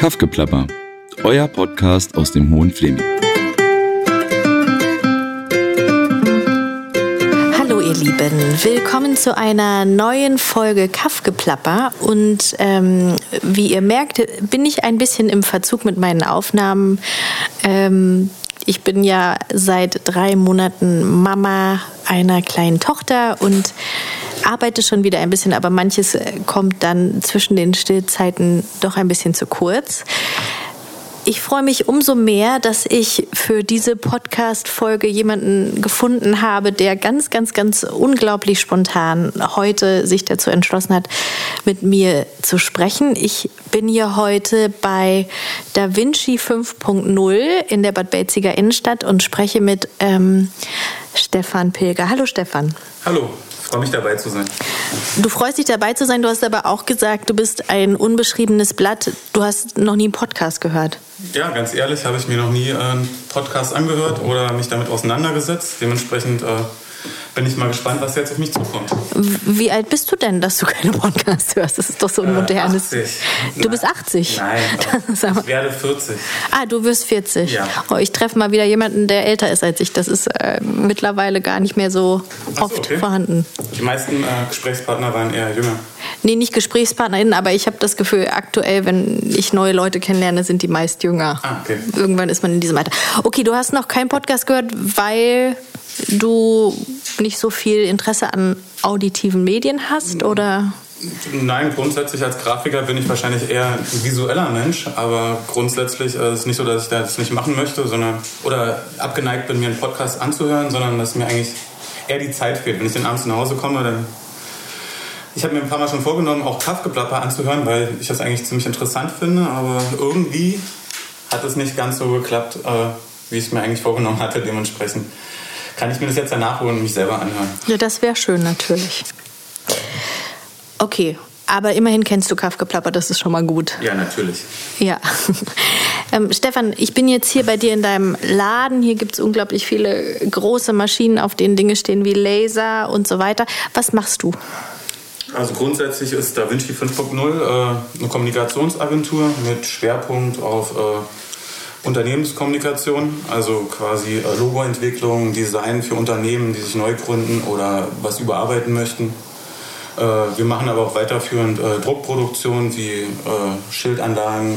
Kaffgeplapper, euer Podcast aus dem Hohen Fleming. Hallo ihr Lieben, willkommen zu einer neuen Folge Kaffgeplapper und ähm, wie ihr merkt, bin ich ein bisschen im Verzug mit meinen Aufnahmen. Ähm, ich bin ja seit drei Monaten Mama einer kleinen Tochter und arbeite schon wieder ein bisschen, aber manches äh, kommt dann zwischen den Stillzeiten doch ein bisschen zu kurz. Ich freue mich umso mehr, dass ich für diese Podcast-Folge jemanden gefunden habe, der ganz, ganz, ganz unglaublich spontan heute sich dazu entschlossen hat, mit mir zu sprechen. Ich bin hier heute bei Da Vinci 5.0 in der Bad Belziger Innenstadt und spreche mit ähm, Stefan Pilger. Hallo Stefan. Hallo freue mich dabei zu sein. Du freust dich dabei zu sein. Du hast aber auch gesagt, du bist ein unbeschriebenes Blatt. Du hast noch nie einen Podcast gehört. Ja, ganz ehrlich, habe ich mir noch nie einen Podcast angehört oder mich damit auseinandergesetzt. Dementsprechend äh, bin ich mal gespannt, was jetzt auf mich zukommt. Wie alt bist du denn, dass du keine Podcasts hörst? Das ist doch so ein äh, modernes. 80. Du bist 80? Nein, ich werde 40. Ah, du wirst 40. Ja. Oh, ich treffe mal wieder jemanden, der älter ist als ich. Das ist äh, mittlerweile gar nicht mehr so so, oft okay. vorhanden. Die meisten äh, Gesprächspartner waren eher jünger. Nee, nicht GesprächspartnerInnen, aber ich habe das Gefühl, aktuell, wenn ich neue Leute kennenlerne, sind die meist jünger. Ah, okay. Irgendwann ist man in diesem Alter. Okay, du hast noch keinen Podcast gehört, weil du nicht so viel Interesse an auditiven Medien hast, oder? Nein, grundsätzlich als Grafiker bin ich wahrscheinlich eher ein visueller Mensch, aber grundsätzlich äh, ist es nicht so, dass ich das nicht machen möchte, sondern oder abgeneigt bin, mir einen Podcast anzuhören, sondern dass mir eigentlich eher die Zeit fehlt. Wenn ich dann abends nach Hause komme, dann ich habe mir ein paar Mal schon vorgenommen, auch Kaffgeplapper anzuhören, weil ich das eigentlich ziemlich interessant finde, aber irgendwie hat es nicht ganz so geklappt, äh, wie ich es mir eigentlich vorgenommen hatte. Dementsprechend kann ich mir das jetzt danach holen und mich selber anhören. Ja, das wäre schön natürlich. Okay, aber immerhin kennst du Kaffgeplapper, das ist schon mal gut. Ja, natürlich. Ja. Ähm, Stefan, ich bin jetzt hier bei dir in deinem Laden. Hier gibt es unglaublich viele große Maschinen, auf denen Dinge stehen wie Laser und so weiter. Was machst du? Also grundsätzlich ist Da Vinci 5.0 äh, eine Kommunikationsagentur mit Schwerpunkt auf äh, Unternehmenskommunikation, also quasi äh, Logoentwicklung, Design für Unternehmen, die sich neu gründen oder was überarbeiten möchten. Äh, wir machen aber auch weiterführend äh, Druckproduktion wie Schildanlagen,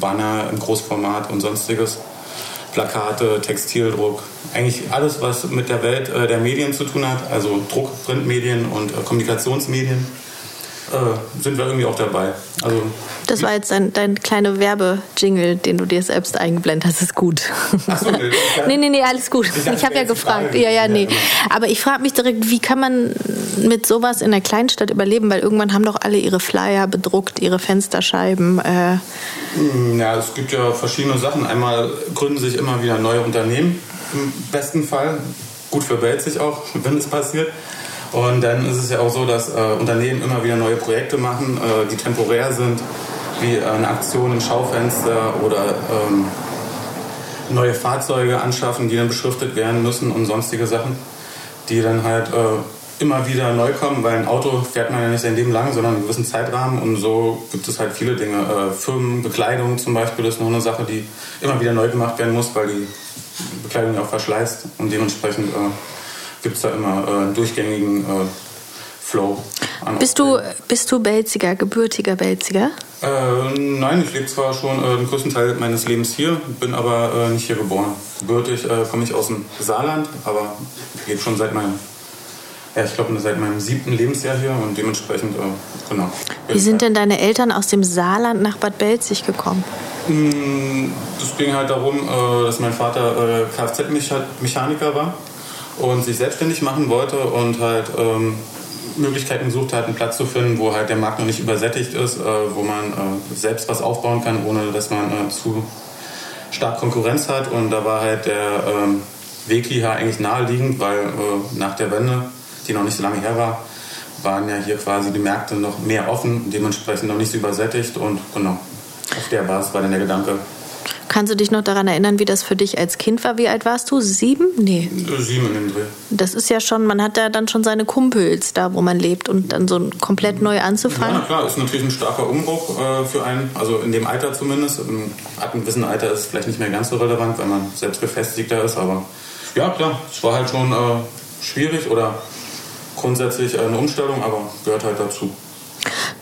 Banner im Großformat und sonstiges. Plakate, Textildruck, eigentlich alles, was mit der Welt der Medien zu tun hat, also Druck, Printmedien und Kommunikationsmedien, äh, sind wir irgendwie auch dabei. Also, Das war jetzt dein, dein kleiner Werbejingle, den du dir selbst eingeblendet hast. Das ist gut. Ach so, nee, nee, nee, nee, alles gut. Ich Ich, habe ja gefragt. Frage Ja, ja, nee. Aber ich frage mich direkt, wie kann man mit sowas in einer Kleinstadt überleben? Weil irgendwann haben doch alle ihre Flyer bedruckt, ihre Fensterscheiben. Äh, Ja, es gibt ja verschiedene Sachen. Einmal gründen sich immer wieder neue Unternehmen, im besten Fall. Gut für Belzig auch, wenn es passiert. Und dann ist es ja auch so, dass äh, Unternehmen immer wieder neue Projekte machen, äh, die temporär sind, wie eine Aktion im Schaufenster oder ähm, neue Fahrzeuge anschaffen, die dann beschriftet werden müssen und sonstige Sachen, die dann halt äh, immer wieder neu kommen, weil ein Auto fährt man ja nicht sein Leben lang, sondern einen gewissen Zeitrahmen und so gibt es halt viele Dinge. Äh, Firmen, Bekleidung zum Beispiel ist noch eine Sache, die immer wieder neu gemacht werden muss, weil die Bekleidung ja auch verschleißt und dementsprechend äh, gibt es da immer äh, einen durchgängigen äh, Flow. Bist, du, bist du Belziger, gebürtiger Belziger? Äh, nein, ich lebe zwar schon äh, den größten Teil meines Lebens hier, bin aber äh, nicht hier geboren. Gebürtig äh, komme ich aus dem Saarland, aber lebe schon seit meinem, ja, ich glaube seit meinem siebten Lebensjahr hier und dementsprechend, äh, genau. Wie sind denn deine Eltern aus dem Saarland nach Bad Belzig gekommen? Mm, Das ging halt darum, äh, dass mein Vater Kfz-Mechaniker war und sich selbstständig machen wollte und halt ähm, Möglichkeiten gesucht hat, einen Platz zu finden, wo halt der Markt noch nicht übersättigt ist, äh, wo man äh, selbst was aufbauen kann, ohne dass man äh, zu stark Konkurrenz hat. Und da war halt der ähm, Weg hierher eigentlich naheliegend, weil äh, nach der Wende, die noch nicht so lange her war, waren ja hier quasi die Märkte noch mehr offen, dementsprechend noch nicht so übersättigt und genau, auf der Basis war dann der Gedanke. Kannst du dich noch daran erinnern, wie das für dich als Kind war? Wie alt warst du? Sieben? Nee. Sieben in dem Dreh. Das ist ja schon, man hat ja dann schon seine Kumpels da, wo man lebt und dann so komplett neu anzufangen. Ja, klar, ist natürlich ein starker Umbruch äh, für einen, also in dem Alter zumindest. Ab einem gewissen Alter ist es vielleicht nicht mehr ganz so relevant, wenn man selbst gefestigter ist, aber ja, klar, es war halt schon äh, schwierig oder grundsätzlich eine Umstellung, aber gehört halt dazu.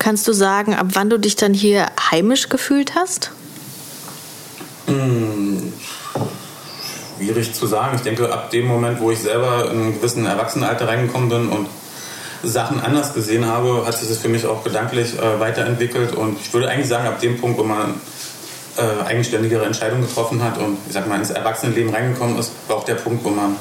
Kannst du sagen, ab wann du dich dann hier heimisch gefühlt hast? Hm, schwierig zu sagen. Ich denke, ab dem Moment, wo ich selber in einem gewissen Erwachsenenalter reingekommen bin und Sachen anders gesehen habe, hat sich das für mich auch gedanklich äh, weiterentwickelt. Und ich würde eigentlich sagen, ab dem Punkt, wo man äh, eigenständigere Entscheidungen getroffen hat und ich sag mal ins Erwachsenenleben reingekommen ist, war auch der Punkt, wo man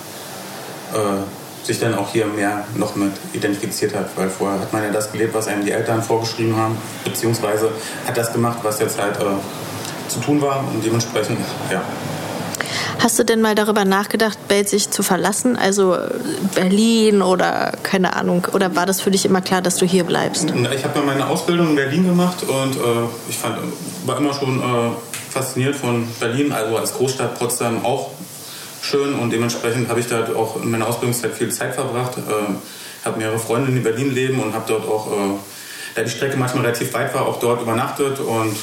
äh, sich dann auch hier mehr noch mit identifiziert hat, weil vorher hat man ja das gelebt, was einem die Eltern vorgeschrieben haben, beziehungsweise hat das gemacht, was jetzt halt äh, zu tun war und dementsprechend, ja. Hast du denn mal darüber nachgedacht, Belzig zu verlassen? Also äh, Berlin oder keine Ahnung? Oder war das für dich immer klar, dass du hier bleibst? Ich habe meine Ausbildung in Berlin gemacht und äh, ich fand, war immer schon äh, fasziniert von Berlin, also als Großstadt Potsdam auch schön und dementsprechend habe ich da auch in meiner Ausbildungszeit viel Zeit verbracht. Äh, habe mehrere Freunde, die in Berlin leben und habe dort auch, äh, da die Strecke manchmal relativ weit war, auch dort übernachtet und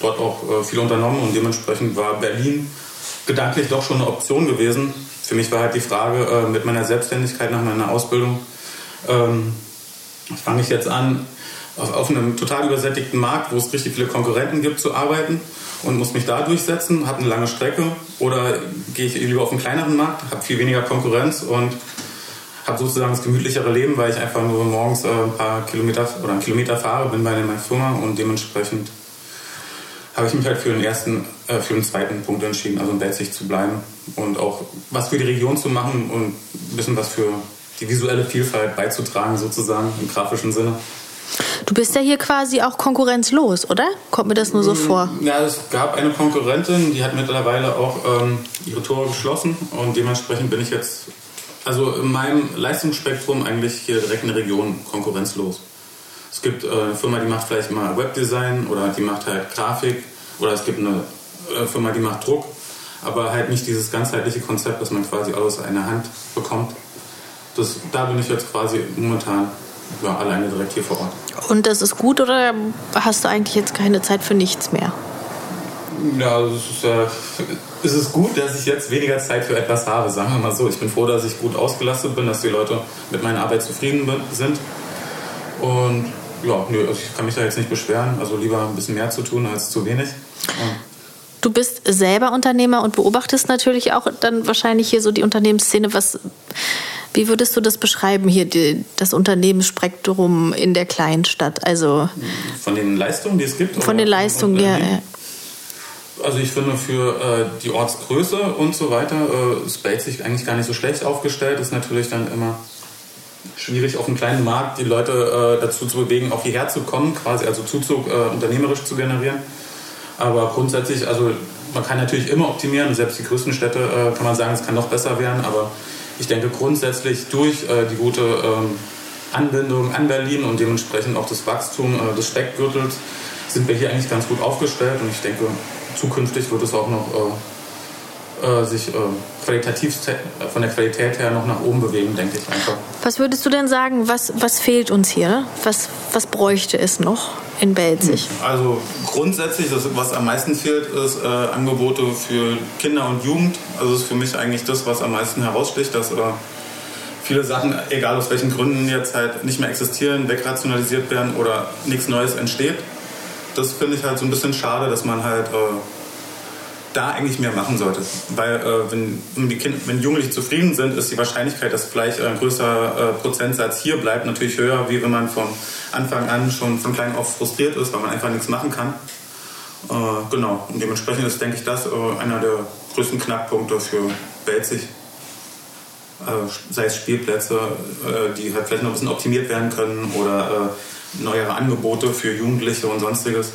dort auch äh, viel unternommen und dementsprechend war Berlin gedanklich doch schon eine Option gewesen. Für mich war halt die Frage äh, mit meiner Selbstständigkeit nach meiner Ausbildung, ähm, fange ich jetzt an, auf, einem total übersättigten Markt, wo es richtig viele Konkurrenten gibt, zu arbeiten und muss mich da durchsetzen, habe eine lange Strecke oder gehe ich lieber auf einen kleineren Markt, habe viel weniger Konkurrenz und habe sozusagen das gemütlichere Leben, weil ich einfach nur morgens äh, ein paar Kilometer oder einen Kilometer fahre, bin bei meiner Firma und dementsprechend habe ich mich halt für den ersten, äh, für den zweiten Punkt entschieden, also in Belzig zu bleiben und auch was für die Region zu machen und ein bisschen was für die visuelle Vielfalt beizutragen, sozusagen im grafischen Sinne. Du bist ja hier quasi auch konkurrenzlos, oder? Kommt mir das nur so vor? Mm, ja, es gab eine Konkurrentin, die hat mittlerweile auch ähm, ihre Tore geschlossen und dementsprechend bin ich jetzt, also in meinem Leistungsspektrum eigentlich hier direkt in der Region konkurrenzlos. Es gibt äh, eine Firma, die macht vielleicht mal Webdesign oder die macht halt Grafik oder es gibt eine äh, Firma, die macht Druck, aber halt nicht dieses ganzheitliche Konzept, das man quasi aus einer Hand bekommt. Das, da bin ich jetzt quasi momentan ja, alleine direkt hier vor Ort. Und das ist gut oder hast du eigentlich jetzt keine Zeit für nichts mehr? Ja, es ist, äh, es ist gut, dass ich jetzt weniger Zeit für etwas habe, sagen wir mal so. Ich bin froh, dass ich gut ausgelastet bin, dass die Leute mit meiner Arbeit zufrieden sind. Und ja, nö, also ich kann mich da jetzt nicht beschweren. Also lieber ein bisschen mehr zu tun als zu wenig. Ja. Du bist selber Unternehmer und beobachtest natürlich auch dann wahrscheinlich hier so die Unternehmensszene. Was, wie würdest du das beschreiben hier, die, das Unternehmensspektrum in der kleinen Stadt? Also von den Leistungen, die es gibt? Von den Leistungen, ja, ja. Also ich finde für äh, die Ortsgröße und so weiter äh, ist Belzig eigentlich gar nicht so schlecht aufgestellt. Ist natürlich dann immer schwierig auf einem kleinen Markt die Leute äh, dazu zu bewegen, auch hierher zu kommen, quasi also Zuzug äh, unternehmerisch zu generieren. Aber grundsätzlich, also man kann natürlich immer optimieren, selbst die größten Städte äh, kann man sagen, es kann noch besser werden, aber ich denke grundsätzlich durch äh, die gute ähm, Anbindung an Berlin und dementsprechend auch das Wachstum äh, des Speckgürtels sind wir hier eigentlich ganz gut aufgestellt und ich denke, zukünftig wird es auch noch äh, sich qualitativ von der Qualität her noch nach oben bewegen, denke ich einfach. Was würdest du denn sagen, was, was fehlt uns hier? Was, was bräuchte es noch in Belzig? Also grundsätzlich, das, was am meisten fehlt, ist äh, Angebote für Kinder und Jugend. Also das ist für mich eigentlich das, was am meisten heraussticht, dass äh, viele Sachen, egal aus welchen Gründen jetzt halt nicht mehr existieren, wegrationalisiert werden oder nichts Neues entsteht. Das finde ich halt so ein bisschen schade, dass man halt äh, da eigentlich mehr machen sollte. Weil äh, wenn, wenn, die Kinder, wenn Jugendliche zufrieden sind, ist die Wahrscheinlichkeit, dass vielleicht ein größerer äh, Prozentsatz hier bleibt, natürlich höher, wie wenn man von Anfang an schon von klein auf frustriert ist, weil man einfach nichts machen kann. Äh, genau, und dementsprechend ist, denke ich, das äh, einer der größten Knackpunkte für Belzig. Äh, sei es Spielplätze, die halt vielleicht noch ein bisschen optimiert werden können oder neuere Angebote für Jugendliche und sonstiges.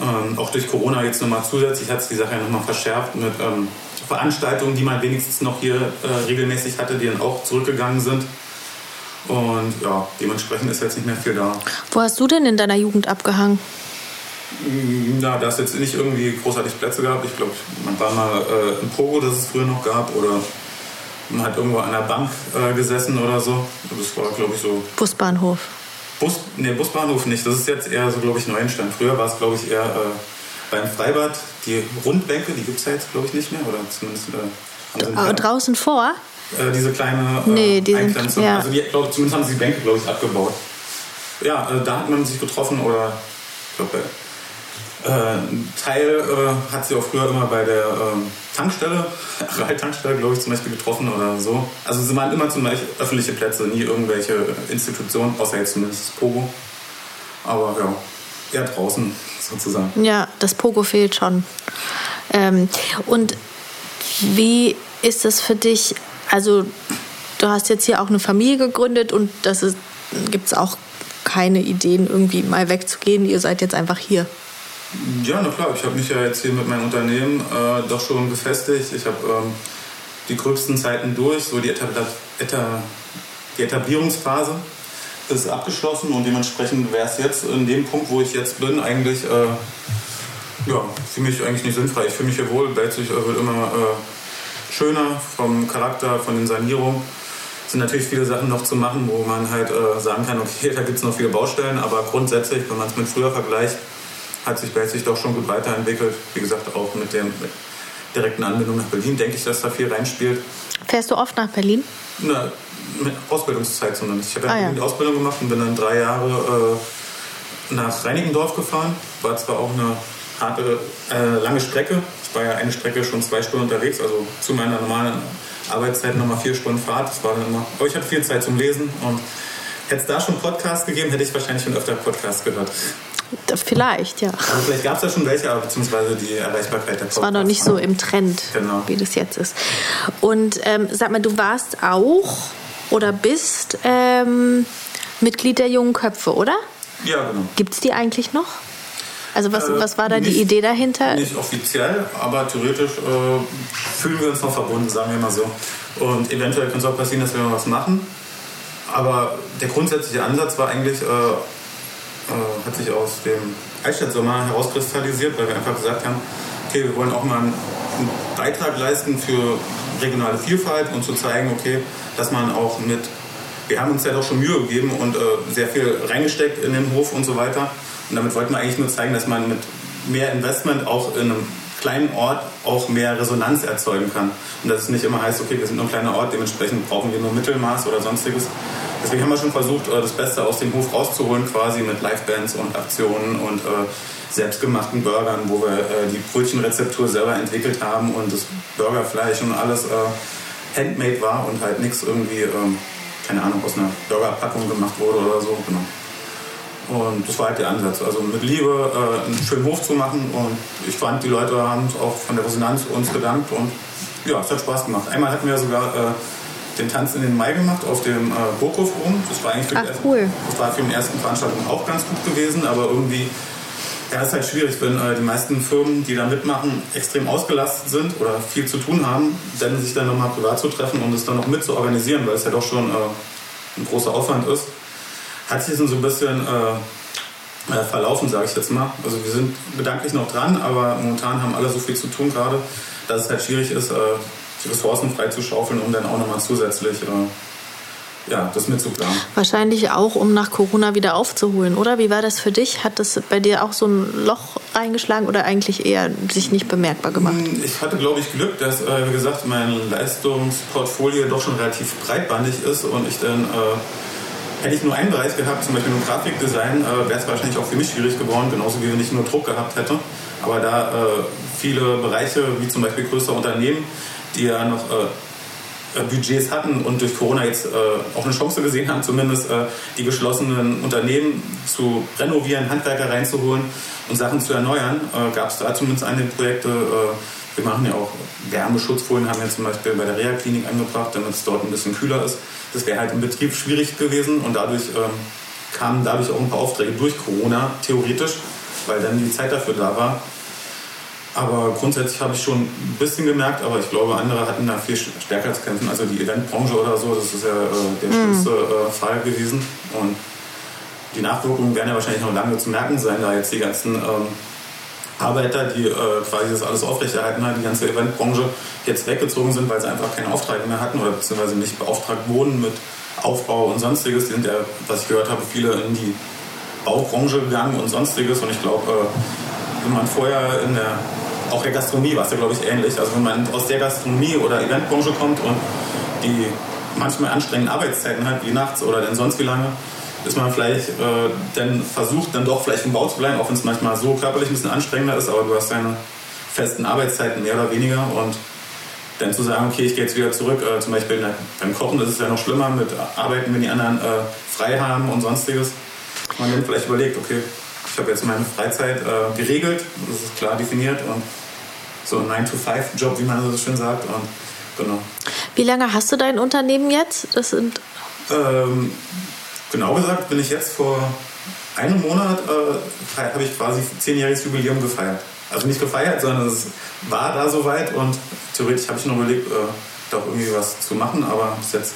Ähm, auch durch Corona jetzt nochmal zusätzlich hat es die Sache ja nochmal verschärft mit ähm, Veranstaltungen, die man wenigstens noch hier äh, regelmäßig hatte, die dann auch zurückgegangen sind. Und ja, dementsprechend ist jetzt nicht mehr viel da. Wo hast du denn in deiner Jugend abgehangen? Na, da es jetzt nicht irgendwie großartig Plätze gab. Ich glaube, man war mal äh, im Pogo, das es früher noch gab, oder man hat irgendwo an der Bank äh, gesessen oder so. Das war, glaube ich, so. Busbahnhof. Bus, nee, Busbahnhof nicht. Das ist jetzt eher so, glaube ich, Neuenstein. Früher war es, glaube ich, eher äh, beim Freibad. Die Rundbänke, die gibt es ja jetzt, glaube ich, nicht mehr. Oder zumindest äh, haben sie Aber draußen vor? äh, diese kleine äh, Nee, die sind- Eingrenzung. ja. Also die, glaub, zumindest haben sie die Bänke, glaube ich, abgebaut. Ja, äh, da hat man sich getroffen oder ich glaube, äh, ein Teil äh, hat sie auch früher immer bei der ähm, Tankstelle, Tankstelle, glaube ich, zum Beispiel getroffen oder so. Also sie waren immer zum Beispiel öffentliche Plätze, nie irgendwelche Institutionen, außer jetzt zumindest das Pogo. Aber ja, eher draußen sozusagen. Ja, das Pogo fehlt schon. Ähm, und wie ist das für dich? Also, du hast jetzt hier auch eine Familie gegründet und das gibt es auch keine Ideen, irgendwie mal wegzugehen. Ihr seid jetzt einfach hier. Ja, na klar. Ich habe mich ja jetzt hier mit meinem Unternehmen äh, doch schon befestigt. Ich habe ähm, die gröbsten Zeiten durch. So die, Etabla Eta die Etablierungsphase ist abgeschlossen und dementsprechend wäre es jetzt in dem Punkt, wo ich jetzt bin, eigentlich äh, ja, für mich eigentlich nicht sinnfrei. Ich fühle mich hier wohl. Belzig äh, wird immer äh, schöner vom Charakter, von den Sanierungen. Es sind natürlich viele Sachen noch zu machen, wo man halt äh, sagen kann, okay, da gibt es noch viele Baustellen, aber grundsätzlich, wenn man es mit früher vergleicht, hat sich Belzig doch schon gut weiterentwickelt. Wie gesagt, auch mit der direkten Anbindung nach Berlin denke ich, dass da viel reinspielt. Fährst du oft nach Berlin? Na, mit Ausbildungszeit zumindest. Ich habe Ah, ja. die Ausbildung gemacht und bin dann drei Jahre äh, nach Reinickendorf gefahren. War zwar auch eine harte, äh, lange Strecke. Ich war ja eine Strecke schon zwei Stunden unterwegs, also zu meiner normalen Arbeitszeit nochmal vier Stunden Fahrt. Das war dann immer, aber ich hatte viel Zeit zum Lesen und hätte es da schon Podcasts gegeben, hätte ich wahrscheinlich schon öfter Podcasts gehört. Vielleicht, ja. Also vielleicht gab es ja schon welche, aber beziehungsweise die Erreichbarkeit der Podcasts. Es war noch nicht so im Trend, Genau. wie das jetzt ist. Und ähm, sag mal, du warst auch oder bist ähm, Mitglied der jungen Köpfe, oder? Ja, genau. Gibt es die eigentlich noch? Also was, Äh, was war da die nicht- Idee dahinter? Nicht offiziell, aber theoretisch äh, fühlen wir uns noch verbunden, sagen wir mal so. Und eventuell kann es auch passieren, dass wir noch was machen. Aber der grundsätzliche Ansatz war eigentlich, äh, äh, hat sich aus dem Eichstätt-Sommer herauskristallisiert, weil wir einfach gesagt haben, okay, wir wollen auch mal einen, Beitrag leisten für regionale Vielfalt und zu zeigen, okay, dass man auch mit, wir haben uns ja doch schon Mühe gegeben und äh, sehr viel reingesteckt in den Hof und so weiter. Und damit wollten wir eigentlich nur zeigen, dass man mit mehr Investment auch in einem kleinen Ort auch mehr Resonanz erzeugen kann. Und dass es nicht immer heißt, okay, wir sind nur ein kleiner Ort, dementsprechend brauchen wir nur Mittelmaß oder sonstiges. Deswegen haben wir schon versucht, äh, das Beste aus dem Hof rauszuholen, quasi mit Livebands und Aktionen und äh, selbstgemachten Burgern, wo wir äh, die Brötchenrezeptur selber entwickelt haben und das Burgerfleisch und alles äh, handmade war und halt nichts irgendwie, ähm, keine Ahnung, aus einer Burgerpackung gemacht wurde oder so. Genau. Und das war halt der Ansatz. Also mit Liebe äh, einen schönen Hof zu machen. Und ich fand, die Leute haben auch von der Resonanz uns gedankt. Und ja, es hat Spaß gemacht. Einmal hatten wir sogar äh, den Tanz in den Mai gemacht auf dem äh, Burghof rum. Das war eigentlich für, Ach, die ersten- cool. das war für die ersten Veranstaltungen auch ganz gut gewesen. Aber irgendwie, ja, ist halt schwierig, wenn äh, die meisten Firmen, die da mitmachen, extrem ausgelastet sind oder viel zu tun haben, dann sich dann nochmal privat zu treffen und es dann noch mit zu organisieren, weil es ja doch schon äh, ein großer Aufwand ist hat sich so ein bisschen äh, äh, verlaufen, sage ich jetzt mal. Also wir sind gedanklich noch dran, aber momentan haben alle so viel zu tun gerade, dass es halt schwierig ist, äh, die Ressourcen freizuschaufeln, um dann auch nochmal zusätzlich äh, ja, das mitzuplanen. Wahrscheinlich auch, um nach Corona wieder aufzuholen, oder? Wie war das für dich? Hat das bei dir auch so ein Loch reingeschlagen oder eigentlich eher sich nicht bemerkbar gemacht? Ich hatte, glaube ich, Glück, dass, äh, wie gesagt, mein Leistungsportfolio doch schon relativ breitbandig ist und ich dann, äh, hätte ich nur einen Bereich gehabt, zum Beispiel nur Grafikdesign, äh, wäre es wahrscheinlich auch für mich schwierig geworden, genauso wie wenn ich nur Druck gehabt hätte. Aber da äh, viele Bereiche, wie zum Beispiel größere Unternehmen, die ja noch äh, äh, Budgets hatten und durch Corona jetzt äh, auch eine Chance gesehen haben, zumindest äh, die geschlossenen Unternehmen zu renovieren, Handwerker reinzuholen und Sachen zu erneuern, gab es da zumindest einige Projekte. Wir machen ja auch Wärmeschutzfolien, haben wir zum Beispiel bei der Reha-Klinik angebracht, damit es dort ein bisschen kühler ist. Das wäre halt im Betrieb schwierig gewesen und dadurch ähm, kamen dadurch auch ein paar Aufträge durch Corona, theoretisch, weil dann die Zeit dafür da war. Aber grundsätzlich habe ich schon ein bisschen gemerkt, aber ich glaube, andere hatten da viel stärker zu kämpfen. Also die Eventbranche oder so, das ist ja äh, der schlimmste äh, Fall gewesen. Und die Nachwirkungen werden ja wahrscheinlich noch lange zu merken sein, da jetzt die ganzen ähm, Arbeiter, die äh, quasi das alles aufrechterhalten haben, die ganze Eventbranche jetzt weggezogen sind, weil sie einfach keine Aufträge mehr hatten oder beziehungsweise nicht beauftragt wurden mit Aufbau und sonstiges. Die sind ja, was ich gehört habe, viele in die Baubranche gegangen und sonstiges. Und ich glaube, äh, wenn man vorher in der, auch der Gastronomie war es ja, glaube ich, ähnlich. Also wenn man aus der Gastronomie oder Eventbranche kommt und die manchmal anstrengenden Arbeitszeiten hat, wie nachts oder denn sonst wie lange, ist man vielleicht äh, dann versucht, dann doch vielleicht im Bau zu bleiben, auch wenn es manchmal so körperlich ein bisschen anstrengender ist, aber du hast deine festen Arbeitszeiten mehr oder weniger und dann zu sagen, okay, ich gehe jetzt wieder zurück, äh, zum Beispiel beim Kochen, das ist ja noch schlimmer mit Arbeiten, wenn die anderen äh, frei haben und sonstiges. Man dann vielleicht überlegt, okay, ich habe jetzt meine Freizeit äh, geregelt, das ist klar definiert und so ein 9-to-5-Job, wie man so schön sagt. Und, genau. Wie lange hast du dein Unternehmen jetzt? Das sind ähm, Genau gesagt bin ich jetzt vor einem Monat, äh, habe ich quasi zehnjähriges Jubiläum gefeiert. Also nicht gefeiert, sondern es war da soweit und theoretisch habe ich noch überlegt, äh, doch irgendwie was zu machen, aber bis jetzt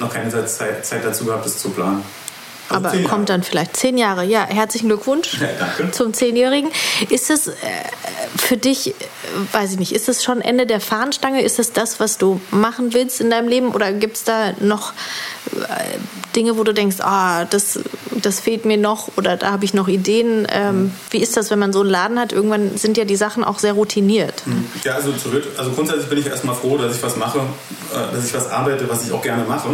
noch keine Zeit, Zeit dazu gehabt, das zu planen. Aber kommt dann vielleicht zehn Jahre. Ja, herzlichen Glückwunsch ja, zum Zehnjährigen. Ist es äh, für dich, äh, weiß ich nicht, ist es schon Ende der Fahnenstange? Ist es das, was du machen willst in deinem Leben? Oder gibt es da noch äh, Dinge, wo du denkst, ah, das, das fehlt mir noch oder da habe ich noch Ideen? Ähm, mhm. Wie ist das, wenn man so einen Laden hat? Irgendwann sind ja die Sachen auch sehr routiniert. Mhm. Ja, also, also grundsätzlich bin ich erstmal froh, dass ich was mache, äh, dass ich was arbeite, was ich auch gerne mache.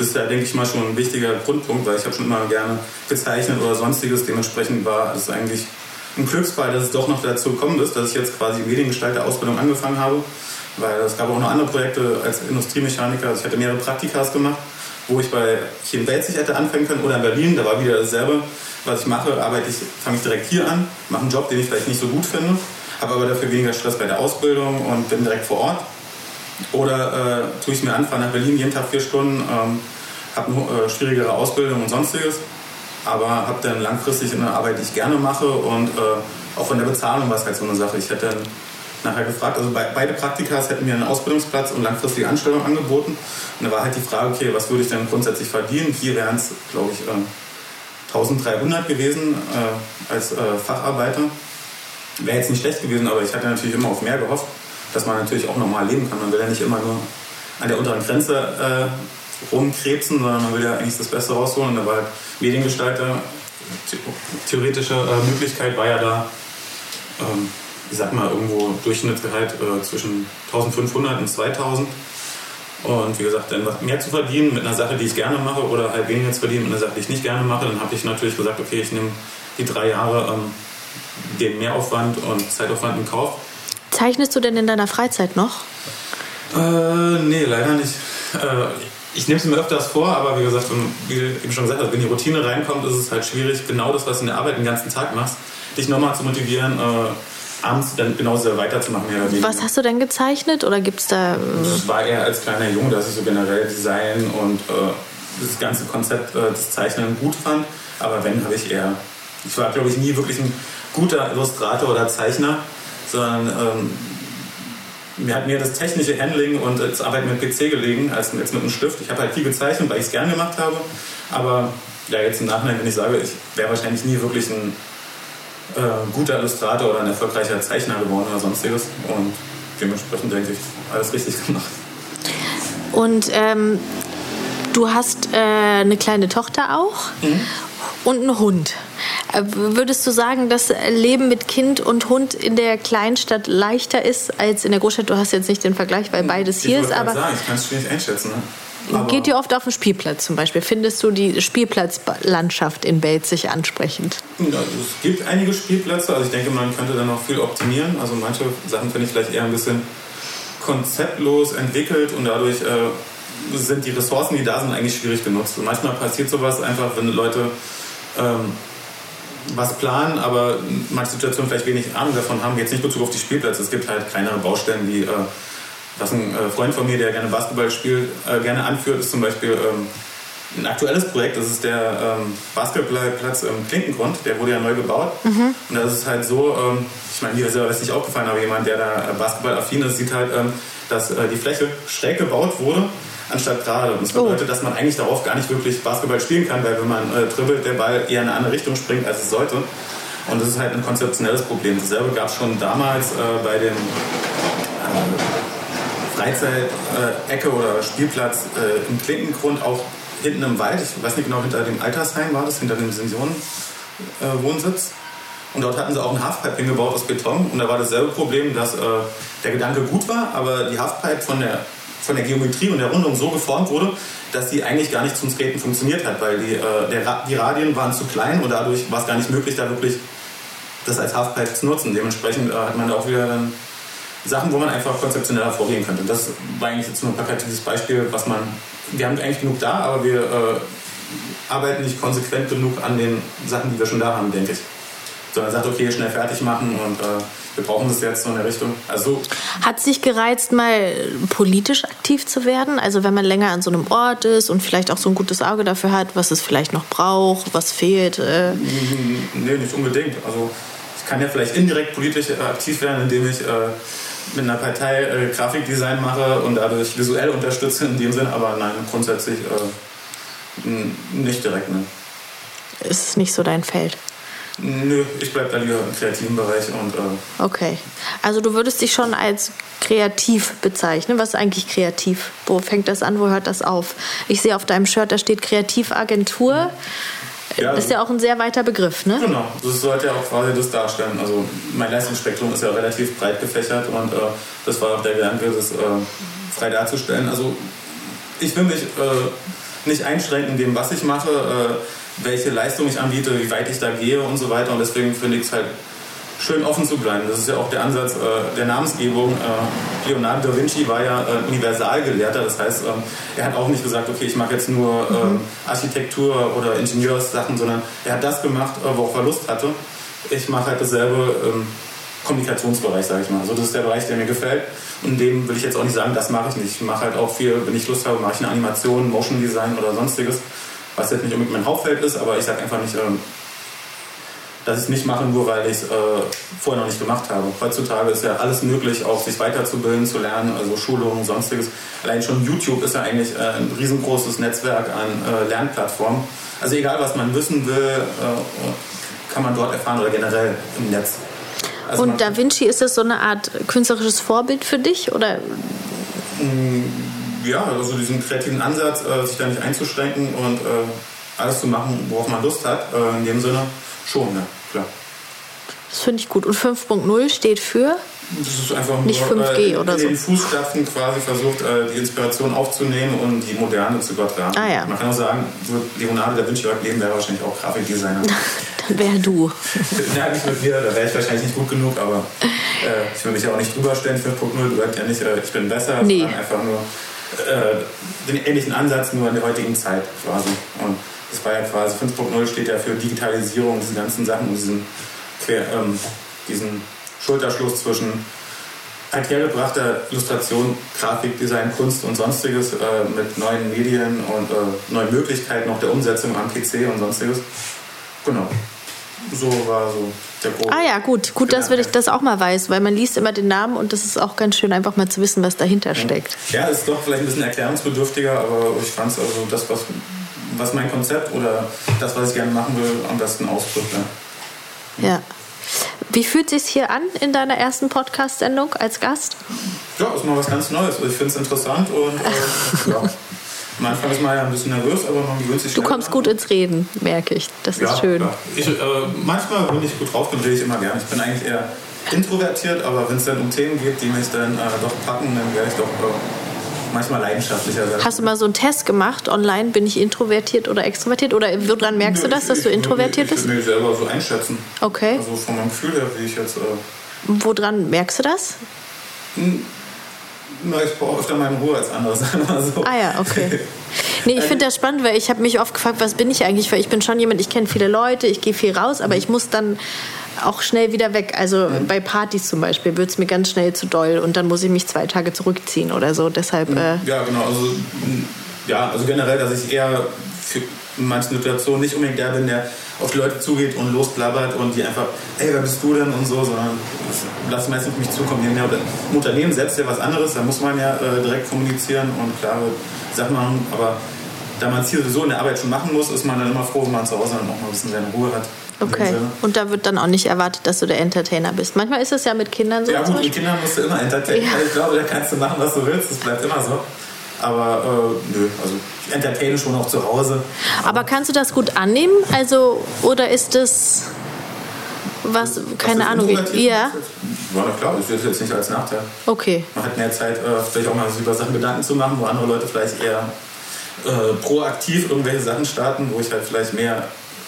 Das ist ja, denke ich mal, schon ein wichtiger Grundpunkt, weil ich habe schon immer gerne gezeichnet oder sonstiges. Dementsprechend war es eigentlich ein Glücksfall, dass es doch noch dazu gekommen ist, dass ich jetzt quasi Mediengestalter-Ausbildung angefangen habe. Weil es gab auch noch andere Projekte als Industriemechaniker. Also ich hatte mehrere Praktikas gemacht, wo ich bei hier in Belzig hätte anfangen können oder in Berlin. Da war wieder dasselbe. Was ich mache, arbeite ich, fange ich direkt hier an, mache einen Job, den ich vielleicht nicht so gut finde, habe aber dafür weniger Stress bei der Ausbildung und bin direkt vor Ort. Oder äh, tue ich mir an, fahre nach Berlin jeden Tag vier Stunden, ähm, habe eine äh, schwierigere Ausbildung und sonstiges, aber habe dann langfristig eine Arbeit, die ich gerne mache und äh, auch von der Bezahlung war es halt so eine Sache. Ich hätte dann nachher gefragt, also be beide Praktikas hätten mir einen Ausbildungsplatz und langfristige Anstellung angeboten. Und da war halt die Frage, okay, was würde ich denn grundsätzlich verdienen? Hier wären es, glaube ich, 1300 äh, gewesen äh, als äh, Facharbeiter. Wäre jetzt nicht schlecht gewesen, aber ich hatte natürlich immer auf mehr gehofft dass man natürlich auch normal leben kann. Man will ja nicht immer nur an der unteren Grenze äh, rumkrebsen, sondern man will ja eigentlich das Beste rausholen. Und da war halt Mediengestalter, theoretische äh, Möglichkeit war ja da, ähm, ich sag mal, irgendwo Durchschnittsgehalt äh, zwischen 1500 und 2000. Und wie gesagt, dann mehr zu verdienen mit einer Sache, die ich gerne mache, oder halt weniger zu verdienen mit einer Sache, die ich nicht gerne mache, dann habe ich natürlich gesagt, okay, ich nehme die drei Jahre ähm, den Mehraufwand und Zeitaufwand in Kauf Zeichnest du denn in deiner Freizeit noch? Äh, nee, leider nicht. Äh, ich nehme es mir öfters vor, aber wie gesagt, wie eben schon gesagt, wenn die Routine reinkommt, ist es halt schwierig, genau das, was du in der Arbeit den ganzen Tag machst, dich nochmal zu motivieren, äh, abends dann genauso weiterzumachen. Mehr Was hast du denn gezeichnet oder gibt es da... Es war eher als kleiner Junge, dass ich so generell Design und äh, das ganze Konzept äh, des Zeichnen gut fand, aber wenn, habe ich eher... Ich war, glaube ich, nie wirklich ein guter Illustrator oder Zeichner, sondern ähm, mir hat mir das technische Handling und das Arbeiten mit PC gelegen, als jetzt mit einem Stift. Ich habe halt viel gezeichnet, weil ich es gern gemacht habe. Aber ja, jetzt im Nachhinein, wenn ich sage, ich wäre wahrscheinlich nie wirklich ein äh, guter Illustrator oder ein erfolgreicher Zeichner geworden oder sonstiges. Und dementsprechend denke ich, alles richtig gemacht. Und ähm, du hast äh, eine kleine Tochter auch mhm. und einen Hund. Äh, würdest du sagen, dass Leben mit Kind und Hund in der Kleinstadt leichter ist als in der Großstadt? Du hast jetzt nicht den Vergleich, weil beides ich hier ist, aber. Sagen, ich kann es schwierig einschätzen. Ne? Aber geht ihr oft auf den Spielplatz zum Beispiel? Findest du die Spielplatzlandschaft in Belzig ansprechend? Ja, es gibt einige Spielplätze, also ich denke, man könnte da noch viel optimieren. Also manche Sachen finde ich vielleicht eher ein bisschen konzeptlos entwickelt und dadurch äh, sind die Ressourcen, die da sind, eigentlich schwierig genutzt. Und manchmal passiert sowas einfach, wenn Leute ähm, was planen, aber manche Situationen vielleicht wenig Ahnung davon haben, jetzt nicht Bezug auf die Spielplätze. Es gibt halt kleinere Baustellen, wie äh, was ein äh, Freund von mir, der gerne Basketball spielt, äh, gerne anführt, ist zum Beispiel ähm, ein aktuelles Projekt. Das ist der ähm, Basketballplatz im Klinkengrund, der wurde ja neu gebaut. Mhm. Und das ist halt so, ähm, ich meine, mir ist ja das nicht aufgefallen, aber jemand, der da Basketballaffin ist, sieht halt, ähm, dass äh, die Fläche schräg gebaut wurde anstatt gerade. Und das bedeutet, oh. dass man eigentlich darauf gar nicht wirklich Basketball spielen kann, weil wenn man äh, dribbelt, der Ball eher in eine andere Richtung springt, als es sollte. Und das ist halt ein konzeptionelles Problem. Dasselbe gab es schon damals äh, bei dem äh, Freizeit-Ecke äh, oder Spielplatz äh, im Klinkengrund, auch hinten im Wald. Ich weiß nicht genau, hinter dem Altersheim war das, hinter dem Seniorenwohnsitz. Und dort hatten sie auch ein Halfpipe hingebaut aus Beton. Und da war dasselbe Problem, dass äh, der Gedanke gut war, aber die Halfpipe von der, von der Geometrie und der Rundung so geformt wurde, dass sie eigentlich gar nicht zum Skaten funktioniert hat, weil die, äh, der, die Radien waren zu klein und dadurch war es gar nicht möglich, da wirklich das als Halfpipe zu nutzen. Dementsprechend äh, hat man da auch wieder dann Sachen, wo man einfach konzeptioneller vorgehen könnte. Und das war eigentlich jetzt nur ein plakatives Beispiel, was man, wir haben eigentlich genug da, aber wir äh, arbeiten nicht konsequent genug an den Sachen, die wir schon da haben, denke ich sondern sagt, okay, schnell fertig machen und äh, wir brauchen das jetzt so in der Richtung. Also, Hat sich gereizt, mal politisch aktiv zu werden? Also wenn man länger an so einem Ort ist und vielleicht auch so ein gutes Auge dafür hat, was es vielleicht noch braucht, was fehlt? Äh nee, nicht unbedingt. Also ich kann ja vielleicht indirekt politisch äh, aktiv werden, indem ich äh, mit einer Partei äh, Grafikdesign mache und dadurch visuell unterstütze in dem Sinn, aber nein, grundsätzlich äh, nicht direkt. Ne. Ist nicht so dein Feld? Nö, ich bleibe da lieber im kreativen Bereich. Und, äh okay. Also du würdest dich schon als kreativ bezeichnen. Was ist eigentlich kreativ? Wo fängt das an, wo hört das auf? Ich sehe auf deinem Shirt, da steht Kreativagentur. Ja, das ist ja auch ein sehr weiter Begriff, ne? Genau, das sollte ja auch quasi das darstellen. Also mein Leistungsspektrum ist ja relativ breit gefächert und äh, das war auch der Gedanke, das äh, frei darzustellen. Also ich will mich äh, nicht einschränken in dem, was ich mache äh, welche Leistung ich anbiete, wie weit ich da gehe und so weiter. Und deswegen finde ich es halt schön offen zu bleiben. Das ist ja auch der Ansatz äh, der Namensgebung. Äh, Leonardo da Vinci war ja äh, Universalgelehrter, das heißt, ähm, er hat auch nicht gesagt, okay, ich mache jetzt nur ähm, mhm. Architektur oder Ingenieurssachen, sondern er hat das gemacht, äh, worauf er Lust hatte. Ich mache halt dasselbe ähm, Kommunikationsbereich, sage ich mal. Also das ist der Bereich, der mir gefällt. Und dem will ich jetzt auch nicht sagen, das mache ich nicht. Ich mache halt auch viel, wenn ich Lust habe, mache ich eine Animation, Motion Design oder sonstiges was jetzt nicht unbedingt mein Hauptfeld ist, aber ich sage einfach nicht, ähm, dass ich es nicht mache, nur weil ich es äh, vorher noch nicht gemacht habe. Heutzutage ist ja alles möglich, auch sich weiterzubilden, zu lernen, also Schulungen, sonstiges. Allein schon YouTube ist ja eigentlich äh, ein riesengroßes Netzwerk an äh, Lernplattformen. Also egal, was man wissen will, äh, kann man dort erfahren oder generell im Netz. Also Und Da Vinci, ist das so eine Art künstlerisches Vorbild für dich? Oder? Ja, also diesen kreativen Ansatz, äh, sich da nicht einzuschränken und äh, alles zu machen, worauf man Lust hat, äh, in dem Sinne schon, ja, klar. Das finde ich gut. Und 5.0 steht für? Das ist einfach nur nicht 5G äh, oder in so. den Fußstapfen quasi versucht, äh, die Inspiration aufzunehmen und die Moderne zu übertragen. Ah, ja. Man kann auch sagen, so Leonardo da Vinci leben wäre wahrscheinlich auch Grafikdesigner. Dann wäre du. ja, nicht mit mir, da wäre ich wahrscheinlich nicht gut genug, aber äh, ich will mich ja auch nicht drüber stellen. 5.0 bedeutet ja nicht, äh, ich bin besser, nee. sondern einfach nur äh, den ähnlichen Ansatz, nur in der heutigen Zeit quasi. Und das war ja quasi 5.0 steht ja für Digitalisierung, diese ganzen Sachen und diesen, ähm, diesen Schulterschluss zwischen althergebrachter Illustration, Grafikdesign, Kunst und sonstiges äh, mit neuen Medien und äh, neuen Möglichkeiten auch der Umsetzung am PC und sonstiges. Genau. So war so der grobe. Ah ja, gut, gut, dass ich das auch mal weiß, weil man liest immer den Namen und das ist auch ganz schön, einfach mal zu wissen, was dahinter steckt. Ja, ist doch vielleicht ein bisschen erklärungsbedürftiger, aber ich fand es also das, was, was mein Konzept oder das, was ich gerne machen will, am besten ausdrückt. Ja. ja. Wie fühlt es sich hier an in deiner ersten Podcast-Sendung als Gast? Ja, ist mal was ganz Neues. Ich finde es interessant und äh, ja. Am Anfang ist man ja ein bisschen nervös, aber man gewöhnt sich Du kommst an. gut ins Reden, merke ich. Das ist ja, schön. Ja. Ich, äh, manchmal, wenn ich gut drauf bin, rede ich immer gerne. Ich bin eigentlich eher introvertiert, aber wenn es dann um Themen geht, die mich dann äh, doch packen, dann werde ich doch äh, manchmal leidenschaftlicher sein. Hast du mal so einen Test gemacht online? Bin ich introvertiert oder extrovertiert? Oder woran merkst Nö, du das, dass ich, du introvertiert ich, bist? Ich will mich selber so einschätzen. Okay. Also von meinem Gefühl her, wie ich jetzt. Äh Woran merkst du das? Ich brauche öfter meine Ruhe als andere, sagen wir so. Ah ja, okay. Nee, ich finde das spannend, weil ich habe mich oft gefragt, was bin ich eigentlich? Weil ich bin schon jemand, ich kenne viele Leute, ich gehe viel raus, aber ich muss dann auch schnell wieder weg. Also mhm. bei Partys zum Beispiel wird es mir ganz schnell zu doll und dann muss ich mich zwei Tage zurückziehen oder so. Deshalb. Mhm. Äh ja, genau. Also, ja, also generell, dass ich eher für in manchen Situationen nicht unbedingt der bin, der auf die Leute zugeht und losblabbert und die einfach, hey, wer bist du denn und so, sondern lass meistens mich zukommen. Im Unternehmen selbst ja was anderes, da muss man ja äh, direkt kommunizieren und klare Sachen machen, aber da man es hier sowieso in der Arbeit schon machen muss, ist man dann immer froh, wenn man zu Hause dann auch mal ein bisschen seine Ruhe hat. Okay. Und da wird dann auch nicht erwartet, dass du der Entertainer bist. Manchmal ist es ja mit Kindern so. Ja, gut, mit Kindern musst du immer entertainen. Ja. Ich glaube, da kannst du machen, was du willst. Das bleibt immer so. Aber äh, nö, also ich entertaine schon auch zu Hause. Aber kannst du das gut annehmen? Also, oder ist das was, keine Ahnung, ja? Ja, klar, ich sehe das jetzt nicht als Nachteil. Okay. Man hat mehr Zeit, äh, vielleicht auch mal über Sachen Gedanken zu machen, wo andere Leute vielleicht eher äh, proaktiv irgendwelche Sachen starten, wo ich halt vielleicht mehr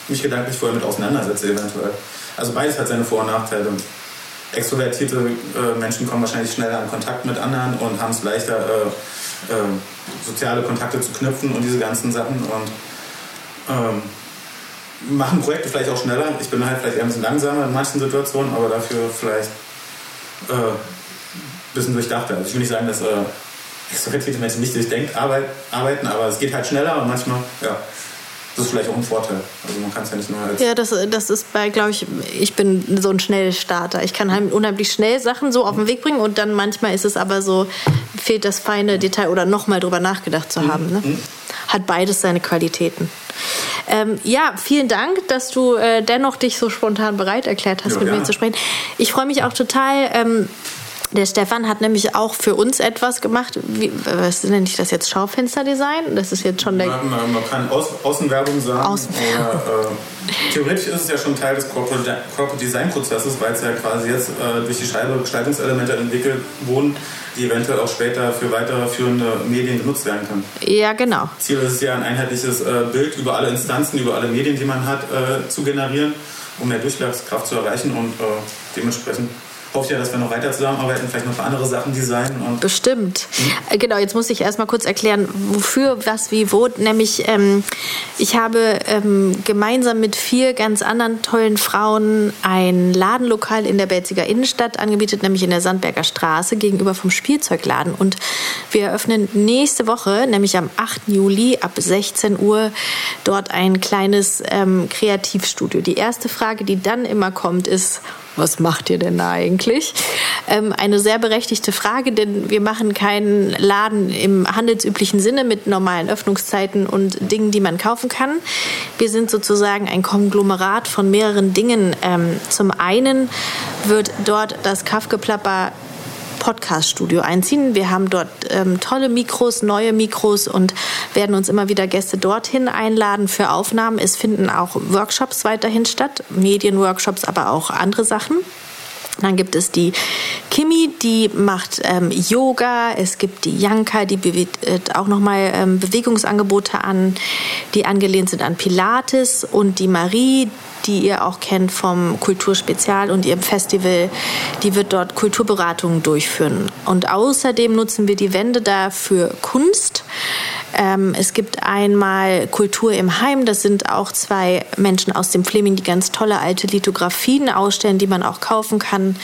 mich gedanklich vorher mit auseinandersetze eventuell. Also beides hat seine Vor- und Nachteile. Extrovertierte äh, Menschen kommen wahrscheinlich schneller in Kontakt mit anderen und haben es leichter, äh, äh, soziale Kontakte zu knüpfen und diese ganzen Sachen und ähm, machen Projekte vielleicht auch schneller. Ich bin halt vielleicht ein bisschen langsamer in manchen Situationen, aber dafür vielleicht ein äh, bisschen durchdachter. Also ich will nicht sagen, dass äh, extrovertierte Menschen nicht durchdenkt arbeiten, aber es geht halt schneller und manchmal, ja, das ist vielleicht auch ein Vorteil. Also man kann es ja nicht nur als Ja, das, das ist bei, glaube ich, ich bin so ein Schnellstarter. Ich kann halt unheimlich schnell Sachen so auf den Weg bringen und dann manchmal ist es aber so, fehlt das feine Detail oder nochmal drüber nachgedacht zu haben. Ne? Mhm. Hat beides seine Qualitäten. Ähm, ja, vielen Dank, dass du äh, dennoch dich so spontan bereit erklärt hast, ja, mit ja. mir zu sprechen. Ich freue mich auch total. Ähm, der Stefan hat nämlich auch für uns etwas gemacht. Wie, was nenne ich das jetzt? Schaufensterdesign? Das ist jetzt schon der. Man, man kann Außenwerbung sagen. Außen oder, äh, theoretisch ist es ja schon Teil des Corporate, Corporate Design Prozesses, weil es ja quasi jetzt äh, durch die Scheibe Gestaltungselemente entwickelt wurden, die eventuell auch später für weiterführende Medien genutzt werden können. Ja, genau. Ziel ist es ja, ein einheitliches äh, Bild über alle Instanzen, über alle Medien, die man hat, äh, zu generieren, um mehr Durchschlagskraft zu erreichen und äh, dementsprechend hoffe ja, dass wir noch weiter zusammenarbeiten, vielleicht noch für andere Sachen designen. Bestimmt. Mhm. Genau, jetzt muss ich erstmal kurz erklären, wofür, was, wie, wo. Nämlich, ähm, ich habe ähm, gemeinsam mit vier ganz anderen tollen Frauen ein Ladenlokal in der Belziger Innenstadt angebietet, nämlich in der Sandberger Straße gegenüber vom Spielzeugladen. Und wir eröffnen nächste Woche, nämlich am 8. Juli ab 16 Uhr, dort ein kleines ähm, Kreativstudio. Die erste Frage, die dann immer kommt, ist, was macht ihr denn da eigentlich? Ähm, eine sehr berechtigte Frage, denn wir machen keinen Laden im handelsüblichen Sinne mit normalen Öffnungszeiten und Dingen, die man kaufen kann. Wir sind sozusagen ein Konglomerat von mehreren Dingen. Ähm, zum einen wird dort das Kaffgeplapper Podcast-Studio einziehen. Wir haben dort ähm, tolle Mikros, neue Mikros und werden uns immer wieder Gäste dorthin einladen für Aufnahmen. Es finden auch Workshops weiterhin statt, Medienworkshops, aber auch andere Sachen. Dann gibt es die Kimi, die macht ähm, Yoga. Es gibt die Janka, die bietet auch nochmal ähm, Bewegungsangebote an, die angelehnt sind an Pilates. Und die Marie, die ihr auch kennt vom Kulturspezial und ihrem Festival, die wird dort Kulturberatungen durchführen. Und außerdem nutzen wir die Wände da für Kunst. Ähm, es gibt einmal Kultur im Heim. Das sind auch zwei Menschen aus dem Fleming, die ganz tolle alte Lithografien ausstellen, die man auch kaufen kann.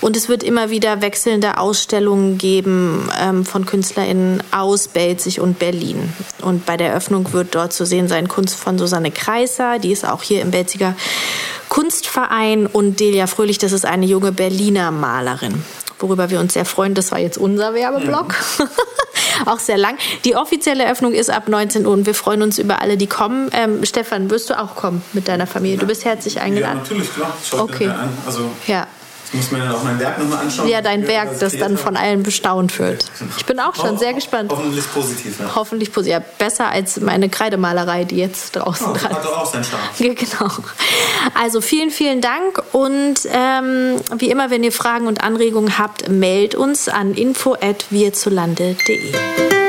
Und es wird immer wieder wechselnde Ausstellungen geben ähm, von KünstlerInnen aus Belzig und Berlin. Und bei der Eröffnung wird dort zu sehen sein Kunst von Susanne Kreiser, die ist auch hier im Belziger Kunstverein und Delia Fröhlich, das ist eine junge Berliner Malerin worüber wir uns sehr freuen. Das war jetzt unser Werbeblock. Ja. auch sehr lang. Die offizielle Eröffnung ist ab 19 Uhr und wir freuen uns über alle, die kommen. Ähm, Stefan, wirst du auch kommen mit deiner Familie? Ja. Du bist herzlich eingeladen. Ja, natürlich, klar. Schaut okay. Also, ja. Ich muss mir dann auch mein Werk nochmal anschauen. Ja, dein Werk, das dann von allen bestaunt wird. Ich bin auch schon sehr gespannt. Hoffentlich positiv, ja. Hoffentlich positiv. Ja, besser als meine Kreidemalerei, die jetzt draußen oh, dran ist. Hat doch auch seinen Charme. Ja, genau. Also vielen, vielen Dank. Und ähm, wie immer, wenn ihr Fragen und Anregungen habt, meldet uns an info.wirzulande.de.